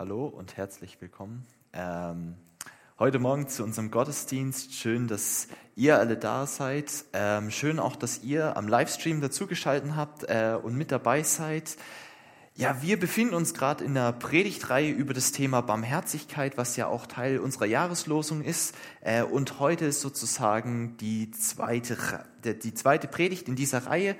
Hallo und herzlich willkommen. Ähm, heute Morgen zu unserem Gottesdienst. Schön, dass ihr alle da seid. Ähm, schön auch, dass ihr am Livestream dazugeschaltet habt äh, und mit dabei seid. Ja, wir befinden uns gerade in einer Predigtreihe über das Thema Barmherzigkeit, was ja auch Teil unserer Jahreslosung ist. Äh, und heute ist sozusagen die zweite, die zweite Predigt in dieser Reihe.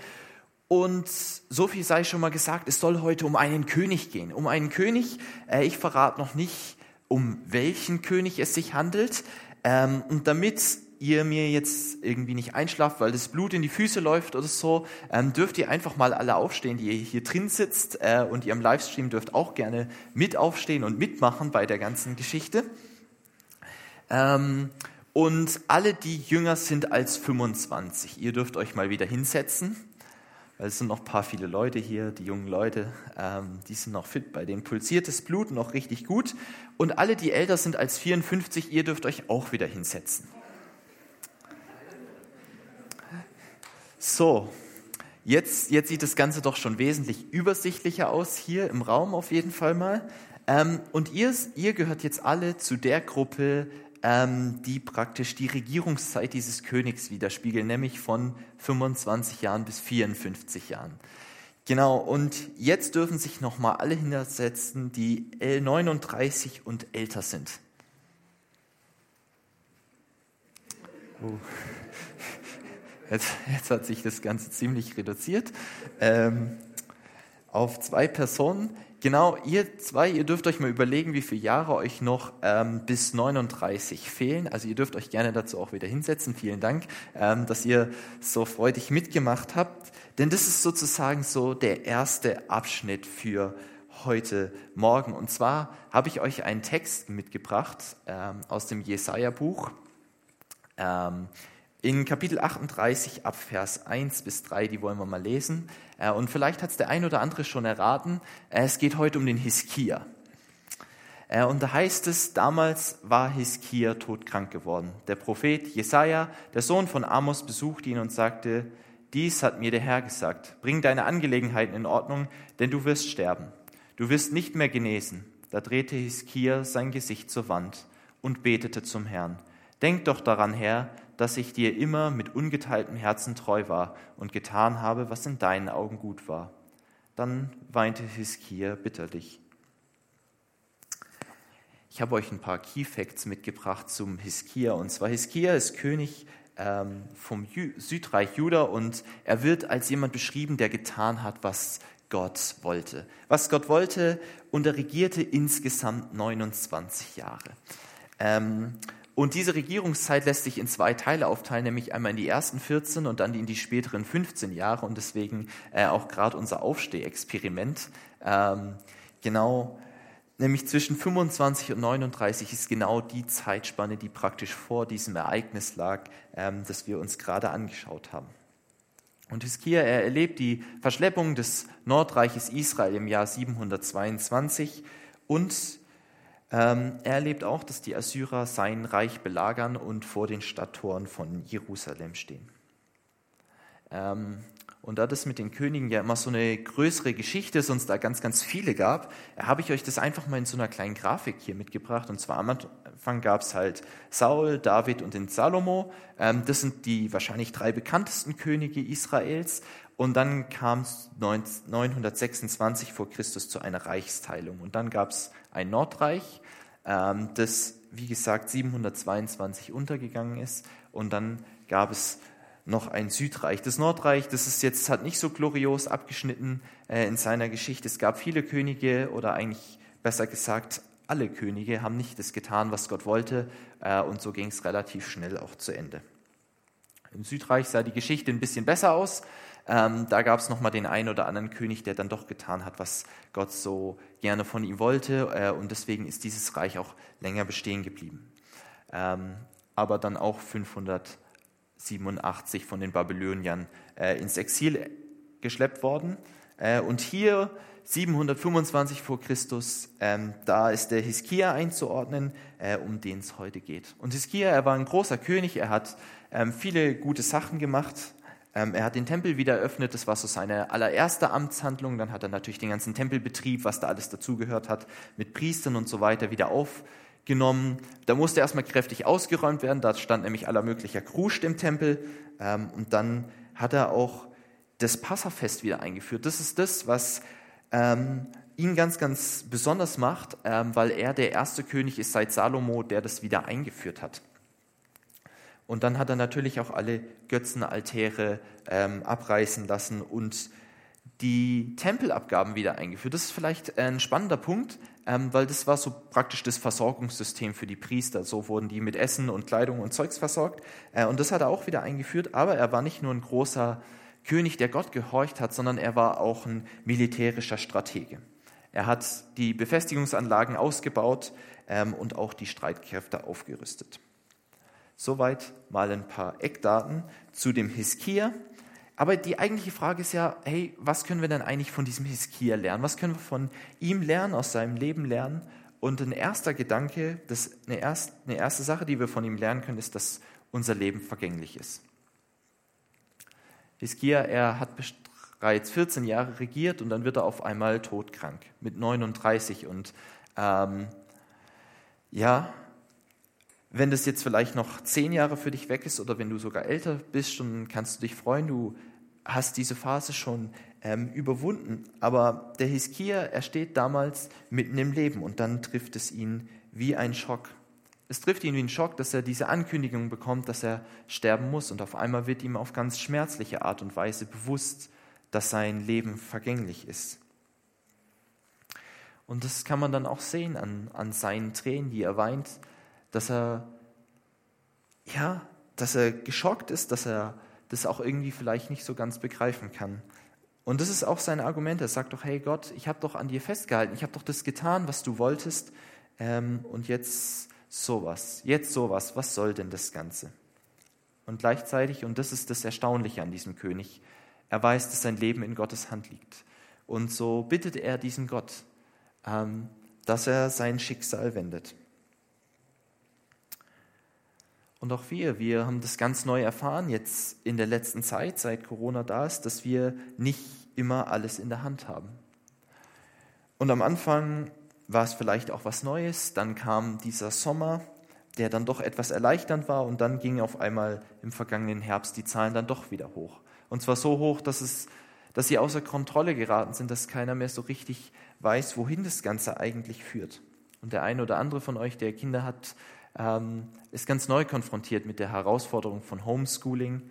Und so viel sei schon mal gesagt, es soll heute um einen König gehen. Um einen König, äh, ich verrate noch nicht, um welchen König es sich handelt. Ähm, und damit ihr mir jetzt irgendwie nicht einschlaft, weil das Blut in die Füße läuft oder so, ähm, dürft ihr einfach mal alle aufstehen, die ihr hier drin sitzt. Äh, und ihr im Livestream dürft auch gerne mit aufstehen und mitmachen bei der ganzen Geschichte. Ähm, und alle, die jünger sind als 25, ihr dürft euch mal wieder hinsetzen weil es sind noch ein paar viele Leute hier, die jungen Leute, ähm, die sind noch fit, bei denen pulsiert das Blut noch richtig gut. Und alle, die älter sind als 54, ihr dürft euch auch wieder hinsetzen. So, jetzt, jetzt sieht das Ganze doch schon wesentlich übersichtlicher aus, hier im Raum auf jeden Fall mal. Ähm, und ihr, ihr gehört jetzt alle zu der Gruppe, ähm, die praktisch die Regierungszeit dieses Königs widerspiegeln, nämlich von 25 Jahren bis 54 Jahren. Genau, und jetzt dürfen sich nochmal alle hinsetzen, die 39 und älter sind. Oh. Jetzt, jetzt, hat sich das Ganze ziemlich reduziert ähm, auf zwei Personen. Genau, ihr zwei, ihr dürft euch mal überlegen, wie viele Jahre euch noch ähm, bis 39 fehlen. Also ihr dürft euch gerne dazu auch wieder hinsetzen. Vielen Dank, ähm, dass ihr so freudig mitgemacht habt. Denn das ist sozusagen so der erste Abschnitt für heute Morgen. Und zwar habe ich euch einen Text mitgebracht ähm, aus dem Jesaja-Buch. Ähm, in Kapitel 38 ab Vers 1 bis 3, die wollen wir mal lesen. Äh, und vielleicht hat es der ein oder andere schon erraten, äh, es geht heute um den Hiskia. Äh, und da heißt es, damals war Hiskia todkrank geworden. Der Prophet Jesaja, der Sohn von Amos, besuchte ihn und sagte, dies hat mir der Herr gesagt, bring deine Angelegenheiten in Ordnung, denn du wirst sterben. Du wirst nicht mehr genesen. Da drehte Hiskia sein Gesicht zur Wand und betete zum Herrn. Denk doch daran, Herr, dass ich dir immer mit ungeteiltem Herzen treu war und getan habe, was in deinen Augen gut war. Dann weinte Hiskia bitterlich. Ich habe euch ein paar Key Facts mitgebracht zum Hiskia. Und zwar Hiskia ist König ähm, vom Jü Südreich Juda und er wird als jemand beschrieben, der getan hat, was Gott wollte. Was Gott wollte und er regierte insgesamt 29 Jahre. Ähm, und diese Regierungszeit lässt sich in zwei Teile aufteilen, nämlich einmal in die ersten 14 und dann in die späteren 15 Jahre. Und deswegen äh, auch gerade unser Aufstehexperiment. Ähm, genau, nämlich zwischen 25 und 39 ist genau die Zeitspanne, die praktisch vor diesem Ereignis lag, ähm, das wir uns gerade angeschaut haben. Und Hiskia, er erlebt die Verschleppung des Nordreiches Israel im Jahr 722 und ähm, er erlebt auch, dass die Assyrer sein Reich belagern und vor den Stadttoren von Jerusalem stehen. Ähm, und da das mit den Königen ja immer so eine größere Geschichte ist, sonst da ganz, ganz viele gab, habe ich euch das einfach mal in so einer kleinen Grafik hier mitgebracht. Und zwar am Anfang gab es halt Saul, David und den Salomo. Ähm, das sind die wahrscheinlich drei bekanntesten Könige Israels. Und dann kam es 926 vor Christus zu einer Reichsteilung. Und dann gab es ein Nordreich, ähm, das, wie gesagt, 722 untergegangen ist. Und dann gab es noch ein Südreich. Das Nordreich, das ist jetzt, hat nicht so glorios abgeschnitten äh, in seiner Geschichte. Es gab viele Könige oder eigentlich besser gesagt, alle Könige haben nicht das getan, was Gott wollte. Äh, und so ging es relativ schnell auch zu Ende. Im Südreich sah die Geschichte ein bisschen besser aus. Ähm, da gab es nochmal den einen oder anderen König, der dann doch getan hat, was Gott so gerne von ihm wollte. Äh, und deswegen ist dieses Reich auch länger bestehen geblieben. Ähm, aber dann auch 587 von den Babyloniern äh, ins Exil geschleppt worden. Äh, und hier 725 vor Christus, ähm, da ist der Hiskia einzuordnen, äh, um den es heute geht. Und Hiskia, er war ein großer König, er hat ähm, viele gute Sachen gemacht, er hat den Tempel wieder eröffnet, das war so seine allererste Amtshandlung. Dann hat er natürlich den ganzen Tempelbetrieb, was da alles dazugehört hat, mit Priestern und so weiter wieder aufgenommen. Da musste erstmal kräftig ausgeräumt werden, da stand nämlich aller möglicher Kruscht im Tempel. Ähm, und dann hat er auch das Passafest wieder eingeführt. Das ist das, was ähm, ihn ganz, ganz besonders macht, weil er der erste König ist seit Salomo, der das wieder eingeführt hat. Und dann hat er natürlich auch alle Götzenaltäre ähm, abreißen lassen und die Tempelabgaben wieder eingeführt. Das ist vielleicht ein spannender Punkt, ähm, weil das war so praktisch das Versorgungssystem für die Priester. So wurden die mit Essen und Kleidung und Zeugs versorgt. Äh, und das hat er auch wieder eingeführt. Aber er war nicht nur ein großer König, der Gott gehorcht hat, sondern er war auch ein militärischer Stratege. Er hat die Befestigungsanlagen ausgebaut ähm, und auch die Streitkräfte aufgerüstet. Soweit mal ein paar Eckdaten zu dem Hiskia. Aber die eigentliche Frage ist ja, hey, was können wir denn eigentlich von diesem Hiskia lernen? Was können wir von ihm lernen, aus seinem Leben lernen? Und ein erster Gedanke, das, eine, erste, eine erste Sache, die wir von ihm lernen können, ist, dass unser Leben vergänglich ist. Hiskia, er hat bereits 14 Jahre regiert und dann wird er auf einmal todkrank mit 39. Und ähm, ja, wenn das jetzt vielleicht noch zehn Jahre für dich weg ist oder wenn du sogar älter bist, dann kannst du dich freuen, du hast diese Phase schon ähm, überwunden. Aber der Hiskia, er steht damals mitten im Leben und dann trifft es ihn wie ein Schock. Es trifft ihn wie ein Schock, dass er diese Ankündigung bekommt, dass er sterben muss und auf einmal wird ihm auf ganz schmerzliche Art und Weise bewusst, dass sein Leben vergänglich ist. Und das kann man dann auch sehen an, an seinen Tränen, die er weint, dass er, ja, dass er geschockt ist, dass er das auch irgendwie vielleicht nicht so ganz begreifen kann. Und das ist auch sein Argument. Er sagt doch, hey Gott, ich habe doch an dir festgehalten, ich habe doch das getan, was du wolltest, ähm, und jetzt sowas, jetzt sowas, was soll denn das Ganze? Und gleichzeitig, und das ist das Erstaunliche an diesem König, er weiß, dass sein Leben in Gottes Hand liegt. Und so bittet er diesen Gott, ähm, dass er sein Schicksal wendet. Und auch wir, wir haben das ganz neu erfahren jetzt in der letzten Zeit, seit Corona da ist, dass wir nicht immer alles in der Hand haben. Und am Anfang war es vielleicht auch was Neues, dann kam dieser Sommer, der dann doch etwas erleichternd war und dann gingen auf einmal im vergangenen Herbst die Zahlen dann doch wieder hoch. Und zwar so hoch, dass, es, dass sie außer Kontrolle geraten sind, dass keiner mehr so richtig weiß, wohin das Ganze eigentlich führt. Und der eine oder andere von euch, der Kinder hat, ähm, ist ganz neu konfrontiert mit der Herausforderung von Homeschooling.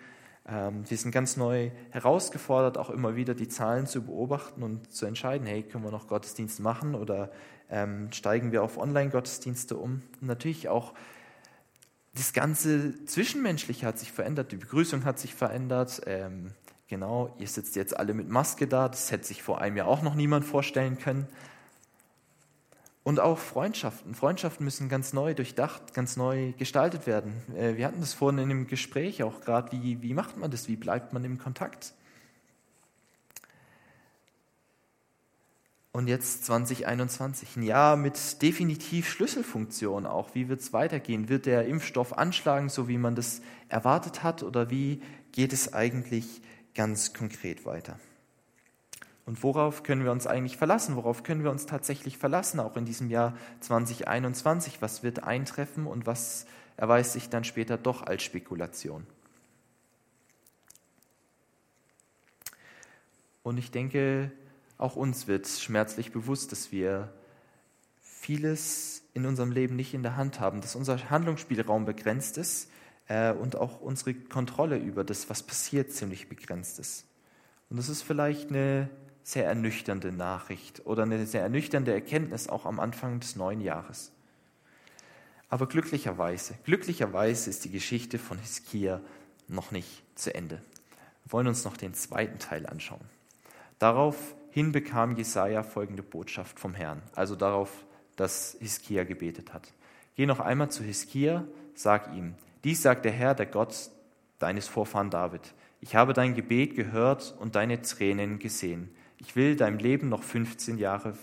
Ähm, wir sind ganz neu herausgefordert, auch immer wieder die Zahlen zu beobachten und zu entscheiden, hey, können wir noch Gottesdienst machen oder ähm, steigen wir auf Online-Gottesdienste um? Und natürlich auch das ganze Zwischenmenschliche hat sich verändert, die Begrüßung hat sich verändert. Ähm, genau, ihr sitzt jetzt alle mit Maske da, das hätte sich vor einem Jahr auch noch niemand vorstellen können. Und auch Freundschaften. Freundschaften müssen ganz neu durchdacht, ganz neu gestaltet werden. Äh, wir hatten das vorhin in dem Gespräch auch gerade. Wie, wie macht man das? Wie bleibt man im Kontakt? Und jetzt 2021, ein Jahr mit definitiv Schlüsselfunktion auch. Wie wird es weitergehen? Wird der Impfstoff anschlagen, so wie man das erwartet hat? Oder wie geht es eigentlich ganz konkret weiter? Und worauf können wir uns eigentlich verlassen? Worauf können wir uns tatsächlich verlassen, auch in diesem Jahr 2021? Was wird eintreffen und was erweist sich dann später doch als Spekulation? Und ich denke, auch uns wird schmerzlich bewusst, dass wir vieles in unserem Leben nicht in der Hand haben, dass unser Handlungsspielraum begrenzt ist äh, und auch unsere Kontrolle über das, was passiert, ziemlich begrenzt ist. Und das ist vielleicht eine sehr ernüchternde Nachricht oder eine sehr ernüchternde Erkenntnis auch am Anfang des neuen Jahres. Aber glücklicherweise, glücklicherweise ist die Geschichte von Hiskia noch nicht zu Ende. Wir wollen uns noch den zweiten Teil anschauen. Daraufhin bekam Jesaja folgende Botschaft vom Herrn, also darauf, dass Hiskia gebetet hat. Geh noch einmal zu Hiskia, sag ihm, dies sagt der Herr, der Gott deines Vorfahren David. Ich habe dein Gebet gehört und deine Tränen gesehen. Ich will dein Leben noch 15 Jahre,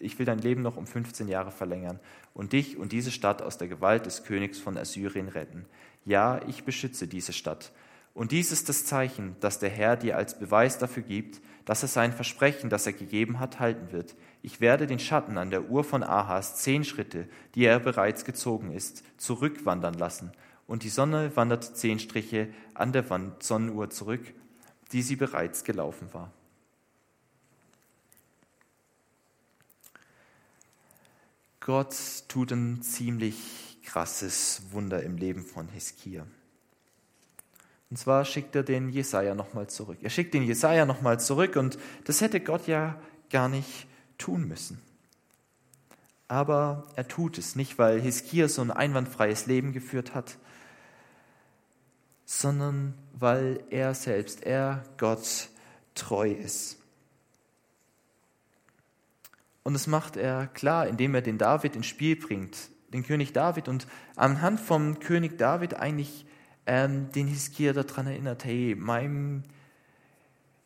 ich will dein Leben noch um 15 Jahre verlängern und dich und diese Stadt aus der Gewalt des Königs von Assyrien retten. Ja, ich beschütze diese Stadt Und dies ist das Zeichen, das der Herr dir als Beweis dafür gibt, dass er sein Versprechen, das er gegeben hat, halten wird. Ich werde den Schatten an der Uhr von Ahas zehn Schritte, die er bereits gezogen ist, zurückwandern lassen. Und die Sonne wandert zehn Striche an der Sonnenuhr zurück, die sie bereits gelaufen war. Gott tut ein ziemlich krasses Wunder im Leben von Hiskia. Und zwar schickt er den Jesaja nochmal zurück. Er schickt den Jesaja nochmal zurück und das hätte Gott ja gar nicht tun müssen. Aber er tut es nicht, weil Hiskia so ein einwandfreies Leben geführt hat, sondern weil er selbst, er Gott treu ist. Und das macht er klar, indem er den David ins Spiel bringt, den König David, und anhand vom König David eigentlich ähm, den Hiskia daran erinnert, hey, meinem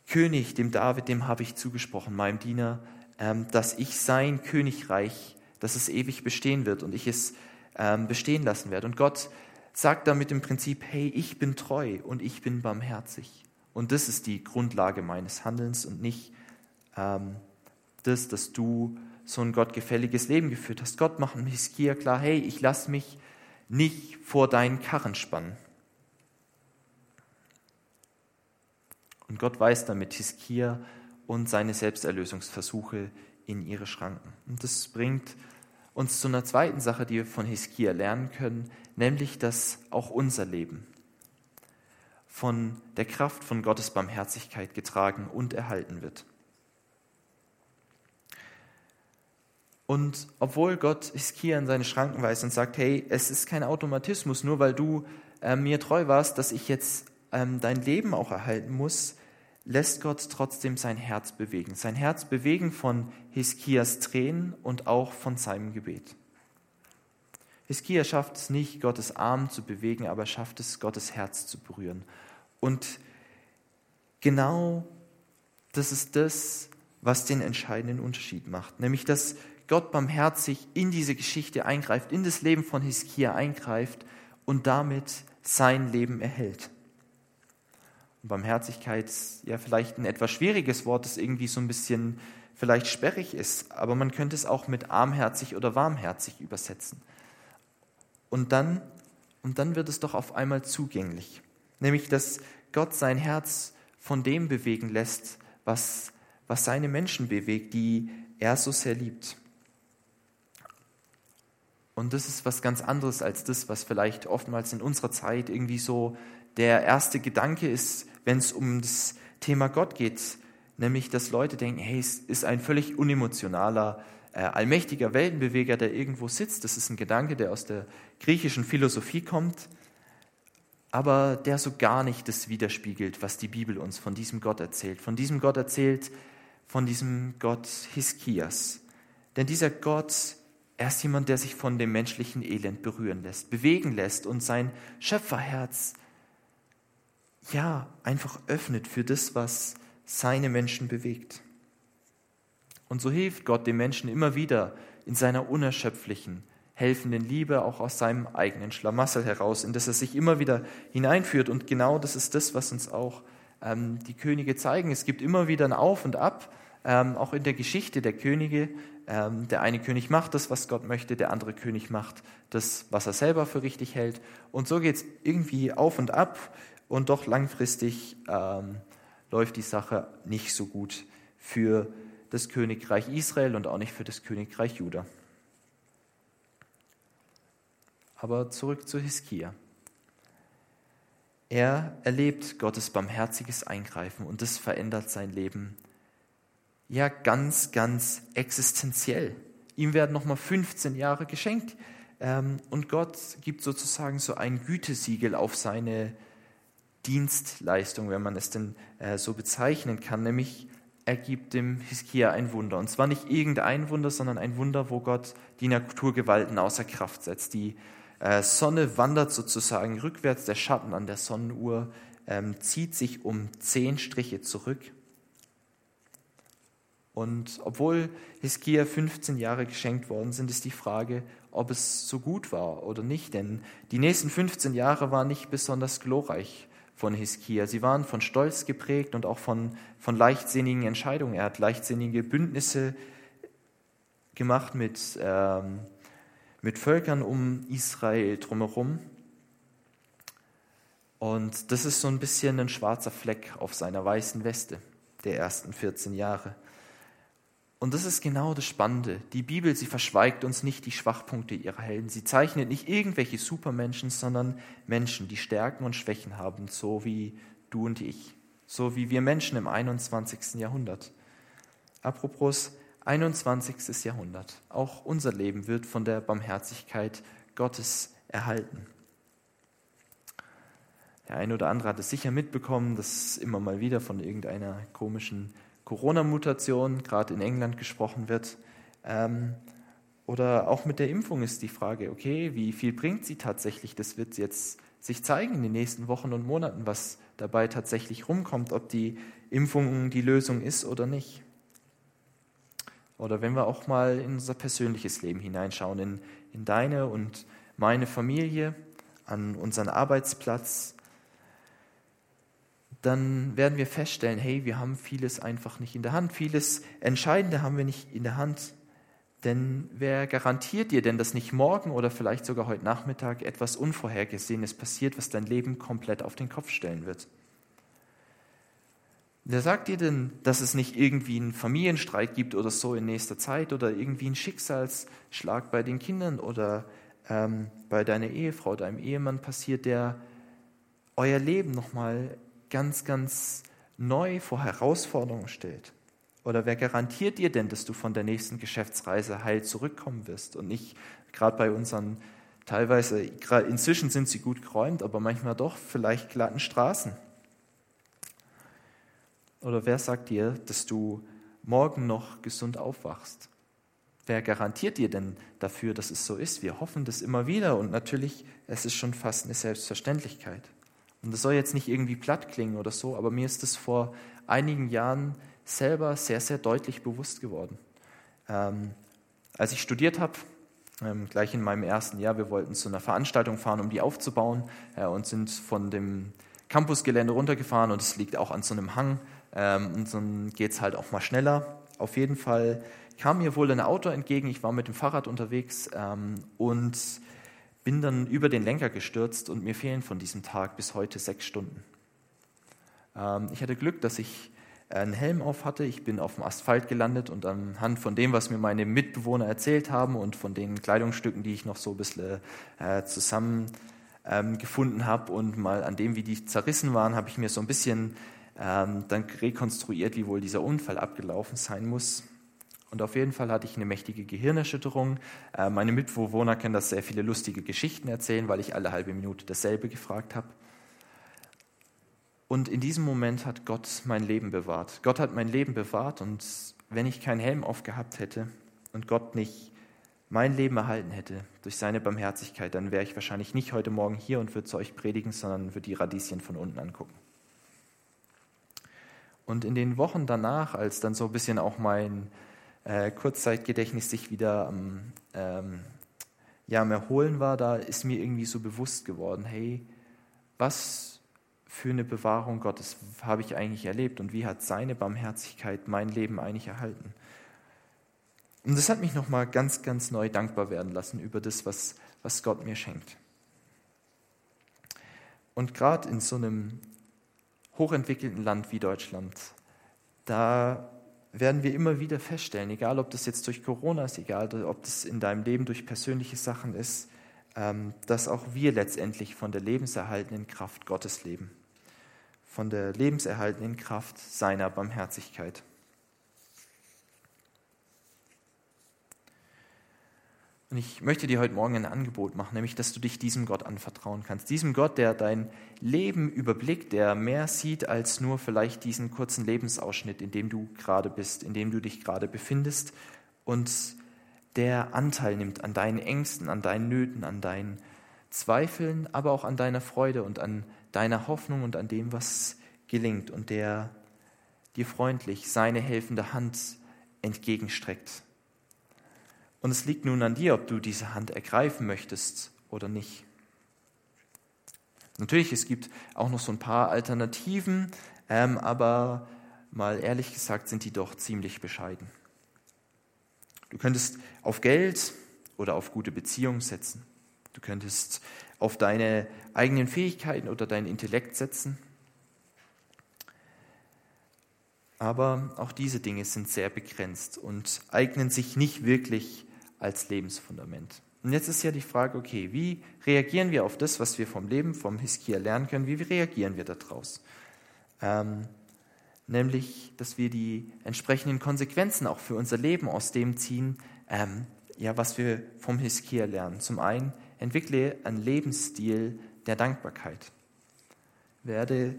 König, dem David, dem habe ich zugesprochen, meinem Diener, ähm, dass ich sein Königreich, dass es ewig bestehen wird und ich es ähm, bestehen lassen werde. Und Gott sagt damit im Prinzip, hey, ich bin treu und ich bin barmherzig. Und das ist die Grundlage meines Handelns und nicht ähm, das, dass du so ein gottgefälliges Leben geführt hast. Gott macht Hiskia klar, hey, ich lasse mich nicht vor deinen Karren spannen. Und Gott weist damit Hiskia und seine Selbsterlösungsversuche in ihre Schranken. Und das bringt uns zu einer zweiten Sache, die wir von Hiskia lernen können, nämlich dass auch unser Leben von der Kraft von Gottes Barmherzigkeit getragen und erhalten wird. Und obwohl Gott Hiskia in seine Schranken weist und sagt, hey, es ist kein Automatismus, nur weil du äh, mir treu warst, dass ich jetzt ähm, dein Leben auch erhalten muss, lässt Gott trotzdem sein Herz bewegen. Sein Herz bewegen von Hiskias Tränen und auch von seinem Gebet. Hiskia schafft es nicht, Gottes Arm zu bewegen, aber schafft es, Gottes Herz zu berühren. Und genau das ist das, was den entscheidenden Unterschied macht, nämlich dass Gott barmherzig in diese Geschichte eingreift, in das Leben von Hiskia eingreift und damit sein Leben erhält. Und Barmherzigkeit ist ja vielleicht ein etwas schwieriges Wort, das irgendwie so ein bisschen vielleicht sperrig ist, aber man könnte es auch mit armherzig oder warmherzig übersetzen. Und dann, und dann wird es doch auf einmal zugänglich, nämlich dass Gott sein Herz von dem bewegen lässt, was, was seine Menschen bewegt, die er so sehr liebt. Und das ist was ganz anderes als das, was vielleicht oftmals in unserer Zeit irgendwie so der erste Gedanke ist, wenn es um das Thema Gott geht. Nämlich, dass Leute denken, hey, es ist ein völlig unemotionaler, äh, allmächtiger Weltenbeweger, der irgendwo sitzt. Das ist ein Gedanke, der aus der griechischen Philosophie kommt, aber der so gar nicht das widerspiegelt, was die Bibel uns von diesem Gott erzählt. Von diesem Gott erzählt, von diesem Gott Hiskias. Denn dieser Gott er ist jemand, der sich von dem menschlichen Elend berühren lässt, bewegen lässt und sein Schöpferherz ja einfach öffnet für das, was seine Menschen bewegt. Und so hilft Gott dem Menschen immer wieder in seiner unerschöpflichen, helfenden Liebe auch aus seinem eigenen Schlamassel heraus, in das er sich immer wieder hineinführt. Und genau das ist das, was uns auch ähm, die Könige zeigen. Es gibt immer wieder ein Auf und Ab, ähm, auch in der Geschichte der Könige. Ähm, der eine König macht das, was Gott möchte, der andere König macht das, was er selber für richtig hält. Und so geht es irgendwie auf und ab und doch langfristig ähm, läuft die Sache nicht so gut für das Königreich Israel und auch nicht für das Königreich Juda. Aber zurück zu Hiskia. Er erlebt Gottes barmherziges Eingreifen und das verändert sein Leben ja ganz, ganz existenziell. Ihm werden nochmal 15 Jahre geschenkt ähm, und Gott gibt sozusagen so ein Gütesiegel auf seine Dienstleistung, wenn man es denn äh, so bezeichnen kann, nämlich er gibt dem Hiskia ein Wunder. Und zwar nicht irgendein Wunder, sondern ein Wunder, wo Gott die Naturgewalten außer Kraft setzt. Die äh, Sonne wandert sozusagen rückwärts, der Schatten an der Sonnenuhr ähm, zieht sich um zehn Striche zurück und obwohl Hiskia 15 Jahre geschenkt worden sind, ist die Frage, ob es so gut war oder nicht. Denn die nächsten 15 Jahre waren nicht besonders glorreich von Hiskia. Sie waren von Stolz geprägt und auch von, von leichtsinnigen Entscheidungen. Er hat leichtsinnige Bündnisse gemacht mit, ähm, mit Völkern um Israel drumherum. Und das ist so ein bisschen ein schwarzer Fleck auf seiner weißen Weste der ersten 14 Jahre. Und das ist genau das Spannende. Die Bibel, sie verschweigt uns nicht die Schwachpunkte ihrer Helden. Sie zeichnet nicht irgendwelche Supermenschen, sondern Menschen, die Stärken und Schwächen haben, so wie du und ich, so wie wir Menschen im 21. Jahrhundert. Apropos 21. Jahrhundert. Auch unser Leben wird von der Barmherzigkeit Gottes erhalten. Der eine oder andere hat es sicher mitbekommen, dass immer mal wieder von irgendeiner komischen Corona-Mutation, gerade in England gesprochen wird. Ähm, oder auch mit der Impfung ist die Frage, okay, wie viel bringt sie tatsächlich? Das wird jetzt sich zeigen in den nächsten Wochen und Monaten, was dabei tatsächlich rumkommt, ob die Impfung die Lösung ist oder nicht. Oder wenn wir auch mal in unser persönliches Leben hineinschauen, in, in deine und meine Familie, an unseren Arbeitsplatz, dann werden wir feststellen, hey, wir haben vieles einfach nicht in der Hand. Vieles Entscheidende haben wir nicht in der Hand. Denn wer garantiert dir denn, dass nicht morgen oder vielleicht sogar heute Nachmittag etwas Unvorhergesehenes passiert, was dein Leben komplett auf den Kopf stellen wird? Wer sagt dir denn, dass es nicht irgendwie einen Familienstreit gibt oder so in nächster Zeit oder irgendwie einen Schicksalsschlag bei den Kindern oder ähm, bei deiner Ehefrau, deinem Ehemann passiert, der euer Leben nochmal ganz, ganz neu vor Herausforderungen stellt? Oder wer garantiert dir denn, dass du von der nächsten Geschäftsreise heil zurückkommen wirst und nicht gerade bei unseren, teilweise, inzwischen sind sie gut geräumt, aber manchmal doch vielleicht glatten Straßen? Oder wer sagt dir, dass du morgen noch gesund aufwachst? Wer garantiert dir denn dafür, dass es so ist? Wir hoffen das immer wieder und natürlich, es ist schon fast eine Selbstverständlichkeit. Und das soll jetzt nicht irgendwie platt klingen oder so, aber mir ist das vor einigen Jahren selber sehr, sehr deutlich bewusst geworden. Ähm, als ich studiert habe, ähm, gleich in meinem ersten Jahr, wir wollten zu einer Veranstaltung fahren, um die aufzubauen äh, und sind von dem Campusgelände runtergefahren und es liegt auch an so einem Hang ähm, und dann geht es halt auch mal schneller. Auf jeden Fall kam mir wohl ein Auto entgegen, ich war mit dem Fahrrad unterwegs ähm, und bin dann über den Lenker gestürzt und mir fehlen von diesem Tag bis heute sechs Stunden. Ähm, ich hatte Glück, dass ich einen Helm auf hatte. Ich bin auf dem Asphalt gelandet und anhand von dem, was mir meine Mitbewohner erzählt haben und von den Kleidungsstücken, die ich noch so ein bisschen äh, zusammen ähm, gefunden habe und mal an dem, wie die zerrissen waren, habe ich mir so ein bisschen ähm, dann rekonstruiert, wie wohl dieser Unfall abgelaufen sein muss. Und auf jeden Fall hatte ich eine mächtige Gehirnerschütterung. Äh, meine Mitbewohner können das sehr viele lustige Geschichten erzählen, weil ich alle halbe Minute dasselbe gefragt habe. Und in diesem Moment hat Gott mein Leben bewahrt. Gott hat mein Leben bewahrt und wenn ich keinen Helm aufgehabt hätte und Gott nicht mein Leben erhalten hätte durch seine Barmherzigkeit, dann wäre ich wahrscheinlich nicht heute Morgen hier und würde zu euch predigen, sondern würde die Radieschen von unten angucken. Und in den Wochen danach, als dann so ein bisschen auch mein äh, Kurzzeitgedächtnis sich wieder am, ähm, ja, am Erholen war, da ist mir irgendwie so bewusst geworden, hey, was für eine Bewahrung Gottes habe ich eigentlich erlebt und wie hat seine Barmherzigkeit mein Leben eigentlich erhalten? Und das hat mich nochmal ganz, ganz neu dankbar werden lassen über das, was, was Gott mir schenkt. Und gerade in so einem hochentwickelten Land wie Deutschland, da werden wir immer wieder feststellen, egal ob das jetzt durch Corona ist, egal ob das in deinem Leben durch persönliche Sachen ist, ähm, dass auch wir letztendlich von der lebenserhaltenden Kraft Gottes leben, von der lebenserhaltenden Kraft seiner Barmherzigkeit. Und ich möchte dir heute Morgen ein Angebot machen, nämlich, dass du dich diesem Gott anvertrauen kannst. Diesem Gott, der dein Leben überblickt, der mehr sieht als nur vielleicht diesen kurzen Lebensausschnitt, in dem du gerade bist, in dem du dich gerade befindest und der Anteil nimmt an deinen Ängsten, an deinen Nöten, an deinen Zweifeln, aber auch an deiner Freude und an deiner Hoffnung und an dem, was gelingt und der dir freundlich seine helfende Hand entgegenstreckt und es liegt nun an dir, ob du diese Hand ergreifen möchtest oder nicht. Natürlich, es gibt auch noch so ein paar Alternativen, ähm, aber mal ehrlich gesagt sind die doch ziemlich bescheiden. Du könntest auf Geld oder auf gute Beziehungen setzen. Du könntest auf deine eigenen Fähigkeiten oder deinen Intellekt setzen. Aber auch diese Dinge sind sehr begrenzt und eignen sich nicht wirklich als Lebensfundament. Und jetzt ist ja die Frage, okay, wie reagieren wir auf das, was wir vom Leben, vom Hiskia lernen können? Wie reagieren wir daraus? Ähm, nämlich, dass wir die entsprechenden Konsequenzen auch für unser Leben aus dem ziehen, ähm, ja, was wir vom Hiskia lernen. Zum einen, entwickle einen Lebensstil der Dankbarkeit. Werde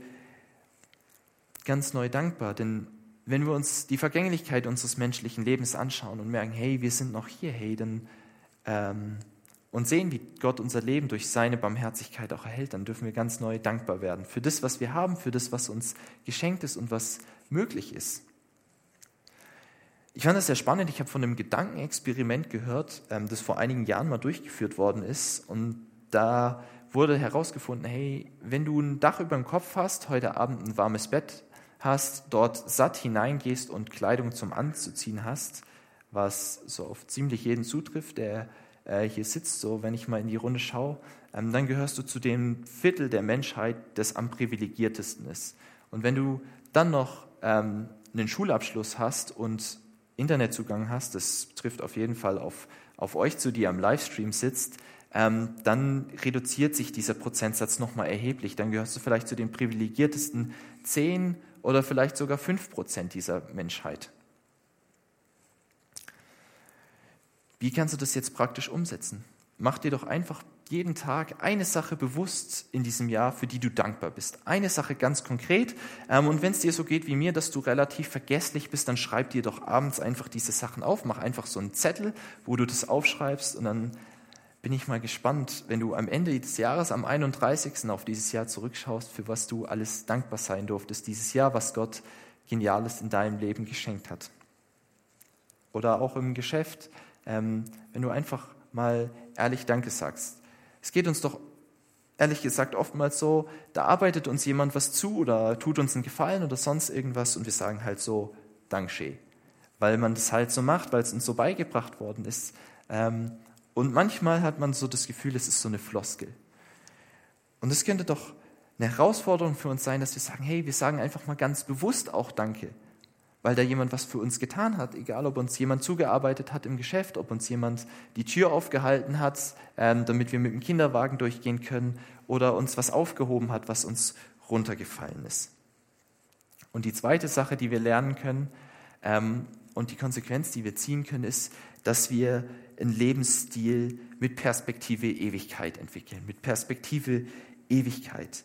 ganz neu dankbar. Denn wenn wir uns die Vergänglichkeit unseres menschlichen Lebens anschauen und merken, hey, wir sind noch hier, hey, dann ähm, und sehen, wie Gott unser Leben durch seine Barmherzigkeit auch erhält, dann dürfen wir ganz neu dankbar werden für das, was wir haben, für das, was uns geschenkt ist und was möglich ist. Ich fand das sehr spannend. Ich habe von einem Gedankenexperiment gehört, ähm, das vor einigen Jahren mal durchgeführt worden ist. Und da wurde herausgefunden, hey, wenn du ein Dach über dem Kopf hast, heute Abend ein warmes Bett hast, dort satt hineingehst und Kleidung zum Anzuziehen hast, was so auf ziemlich jeden zutrifft, der äh, hier sitzt, so wenn ich mal in die Runde schaue, ähm, dann gehörst du zu dem Viertel der Menschheit, das am privilegiertesten ist. Und wenn du dann noch ähm, einen Schulabschluss hast und Internetzugang hast, das trifft auf jeden Fall auf, auf euch zu, die am Livestream sitzt, ähm, dann reduziert sich dieser Prozentsatz nochmal erheblich. Dann gehörst du vielleicht zu den privilegiertesten 10 oder vielleicht sogar 5 Prozent dieser Menschheit. Wie kannst du das jetzt praktisch umsetzen? Mach dir doch einfach jeden Tag eine Sache bewusst in diesem Jahr, für die du dankbar bist. Eine Sache ganz konkret. Ähm, und wenn es dir so geht wie mir, dass du relativ vergesslich bist, dann schreib dir doch abends einfach diese Sachen auf. Mach einfach so einen Zettel, wo du das aufschreibst und dann bin ich mal gespannt, wenn du am Ende des Jahres, am 31. auf dieses Jahr zurückschaust, für was du alles dankbar sein durftest, dieses Jahr, was Gott Geniales in deinem Leben geschenkt hat. Oder auch im Geschäft, ähm, wenn du einfach mal ehrlich Danke sagst. Es geht uns doch ehrlich gesagt oftmals so, da arbeitet uns jemand was zu oder tut uns einen Gefallen oder sonst irgendwas und wir sagen halt so Dankeschön, weil man das halt so macht, weil es uns so beigebracht worden ist. Ähm, und manchmal hat man so das Gefühl, es ist so eine Floskel. Und es könnte doch eine Herausforderung für uns sein, dass wir sagen, hey, wir sagen einfach mal ganz bewusst auch Danke, weil da jemand was für uns getan hat, egal ob uns jemand zugearbeitet hat im Geschäft, ob uns jemand die Tür aufgehalten hat, ähm, damit wir mit dem Kinderwagen durchgehen können oder uns was aufgehoben hat, was uns runtergefallen ist. Und die zweite Sache, die wir lernen können ähm, und die Konsequenz, die wir ziehen können, ist, dass wir einen Lebensstil mit Perspektive Ewigkeit entwickeln, mit Perspektive Ewigkeit.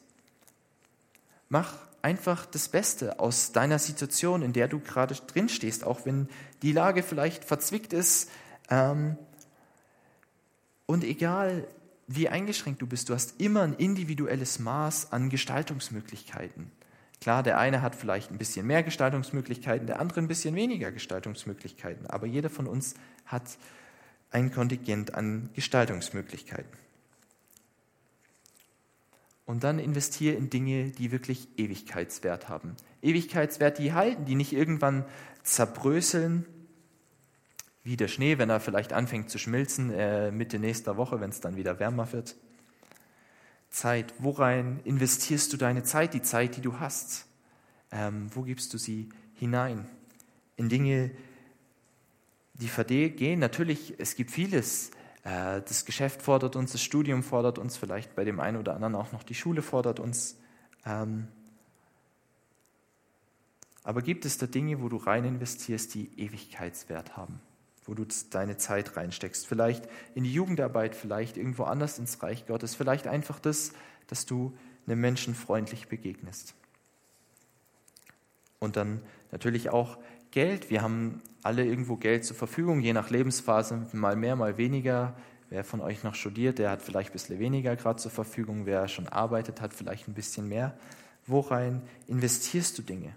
Mach einfach das Beste aus deiner Situation, in der du gerade drin stehst, auch wenn die Lage vielleicht verzwickt ist. Ähm, und egal, wie eingeschränkt du bist, du hast immer ein individuelles Maß an Gestaltungsmöglichkeiten. Klar, der eine hat vielleicht ein bisschen mehr Gestaltungsmöglichkeiten, der andere ein bisschen weniger Gestaltungsmöglichkeiten, aber jeder von uns hat ein Kontingent an Gestaltungsmöglichkeiten. Und dann investiere in Dinge, die wirklich Ewigkeitswert haben. Ewigkeitswert, die halten, die nicht irgendwann zerbröseln, wie der Schnee, wenn er vielleicht anfängt zu schmilzen, äh, Mitte nächster Woche, wenn es dann wieder wärmer wird. Zeit, worein investierst du deine Zeit, die Zeit, die du hast? Ähm, wo gibst du sie hinein? In Dinge, die vergehen. Natürlich, es gibt vieles. Äh, das Geschäft fordert uns, das Studium fordert uns, vielleicht bei dem einen oder anderen auch noch die Schule fordert uns. Ähm, aber gibt es da Dinge, wo du rein investierst, die Ewigkeitswert haben? Wo du deine Zeit reinsteckst? Vielleicht in die Jugendarbeit, vielleicht irgendwo anders ins Reich Gottes, vielleicht einfach das, dass du einem Menschen freundlich begegnest. Und dann natürlich auch Geld. Wir haben alle irgendwo Geld zur Verfügung, je nach Lebensphase, mal mehr, mal weniger. Wer von euch noch studiert, der hat vielleicht ein bisschen weniger gerade zur Verfügung. Wer schon arbeitet, hat vielleicht ein bisschen mehr. Worein investierst du Dinge?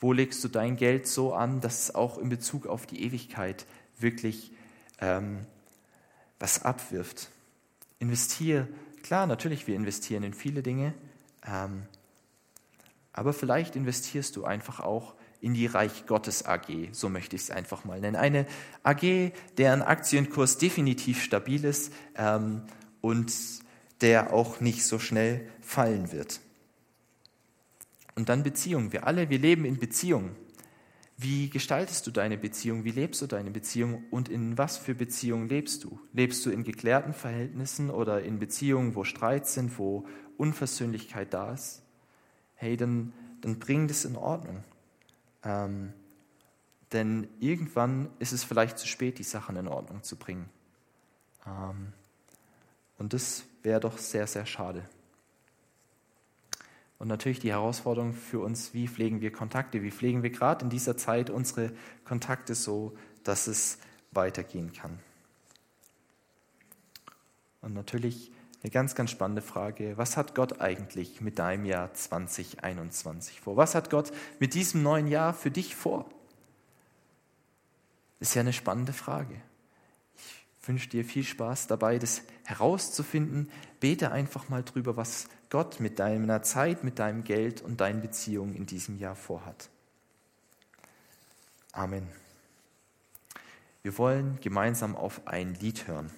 Wo legst du dein Geld so an, dass es auch in Bezug auf die Ewigkeit wirklich ähm, was abwirft? Investier klar, natürlich, wir investieren in viele Dinge, ähm, aber vielleicht investierst du einfach auch in die Reich Gottes AG, so möchte ich es einfach mal nennen. Eine AG, deren Aktienkurs definitiv stabil ist ähm, und der auch nicht so schnell fallen wird. Und dann Beziehungen. Wir alle, wir leben in Beziehungen. Wie gestaltest du deine Beziehung? Wie lebst du deine Beziehung? Und in was für Beziehungen lebst du? Lebst du in geklärten Verhältnissen oder in Beziehungen, wo Streit sind, wo Unversöhnlichkeit da ist? Hey, dann, dann bring das in Ordnung. Ähm, denn irgendwann ist es vielleicht zu spät, die Sachen in Ordnung zu bringen. Ähm, und das wäre doch sehr, sehr schade. Und natürlich die Herausforderung für uns, wie pflegen wir Kontakte? Wie pflegen wir gerade in dieser Zeit unsere Kontakte so, dass es weitergehen kann? Und natürlich eine ganz, ganz spannende Frage. Was hat Gott eigentlich mit deinem Jahr 2021 vor? Was hat Gott mit diesem neuen Jahr für dich vor? Ist ja eine spannende Frage. Ich wünsche dir viel Spaß dabei, das herauszufinden. Bete einfach mal drüber, was Gott mit deiner Zeit, mit deinem Geld und deinen Beziehungen in diesem Jahr vorhat. Amen. Wir wollen gemeinsam auf ein Lied hören.